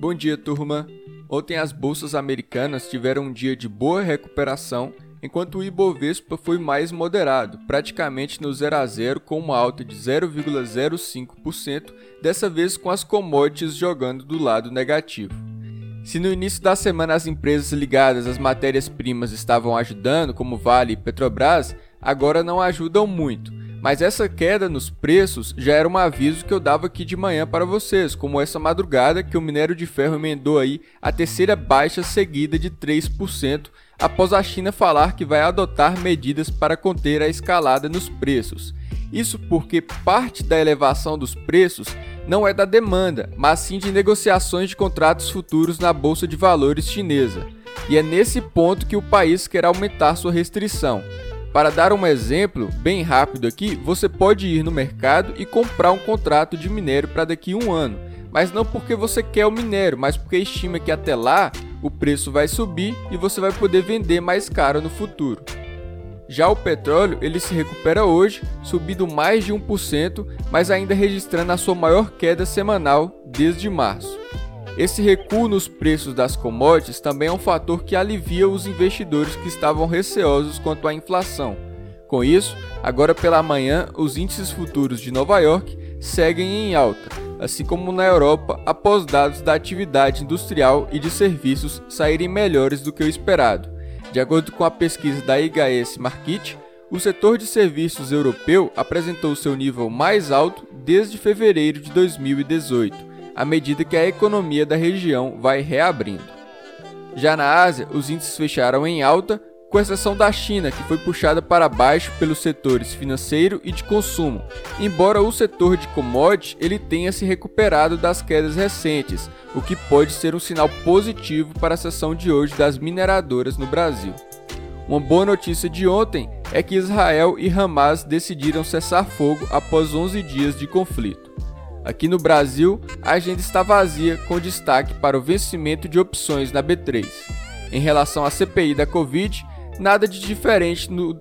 Bom dia, turma. Ontem as bolsas americanas tiveram um dia de boa recuperação, enquanto o Ibovespa foi mais moderado, praticamente no 0 a 0 com uma alta de 0,05%, dessa vez com as commodities jogando do lado negativo. Se no início da semana as empresas ligadas às matérias-primas estavam ajudando, como Vale e Petrobras, agora não ajudam muito. Mas essa queda nos preços já era um aviso que eu dava aqui de manhã para vocês, como essa madrugada que o minério de ferro emendou aí a terceira baixa seguida de 3%, após a China falar que vai adotar medidas para conter a escalada nos preços. Isso porque parte da elevação dos preços não é da demanda, mas sim de negociações de contratos futuros na bolsa de valores chinesa. E é nesse ponto que o país quer aumentar sua restrição. Para dar um exemplo bem rápido aqui, você pode ir no mercado e comprar um contrato de minério para daqui a um ano, mas não porque você quer o minério, mas porque estima que até lá o preço vai subir e você vai poder vender mais caro no futuro. Já o petróleo ele se recupera hoje, subindo mais de 1%, mas ainda registrando a sua maior queda semanal desde março. Esse recuo nos preços das commodities também é um fator que alivia os investidores que estavam receosos quanto à inflação. Com isso, agora pela manhã, os índices futuros de Nova York seguem em alta, assim como na Europa, após dados da atividade industrial e de serviços saírem melhores do que o esperado. De acordo com a pesquisa da IHS Markit, o setor de serviços europeu apresentou seu nível mais alto desde fevereiro de 2018 à medida que a economia da região vai reabrindo. Já na Ásia, os índices fecharam em alta, com exceção da China, que foi puxada para baixo pelos setores financeiro e de consumo, embora o setor de commodities ele tenha se recuperado das quedas recentes, o que pode ser um sinal positivo para a sessão de hoje das mineradoras no Brasil. Uma boa notícia de ontem é que Israel e Hamas decidiram cessar fogo após 11 dias de conflito. Aqui no Brasil, a agenda está vazia, com destaque para o vencimento de opções na B3. Em relação à CPI da Covid, nada de diferente no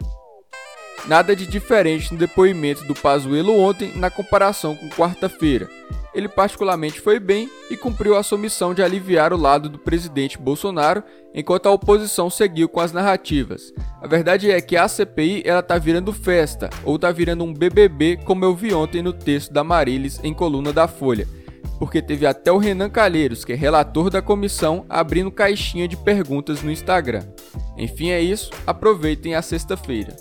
nada de diferente no depoimento do Pazuello ontem na comparação com quarta-feira ele particularmente foi bem e cumpriu a sua missão de aliviar o lado do presidente Bolsonaro, enquanto a oposição seguiu com as narrativas. A verdade é que a CPI ela tá virando festa, ou tá virando um BBB, como eu vi ontem no texto da Marilis em coluna da Folha, porque teve até o Renan Calheiros, que é relator da comissão, abrindo caixinha de perguntas no Instagram. Enfim, é isso, aproveitem a sexta-feira.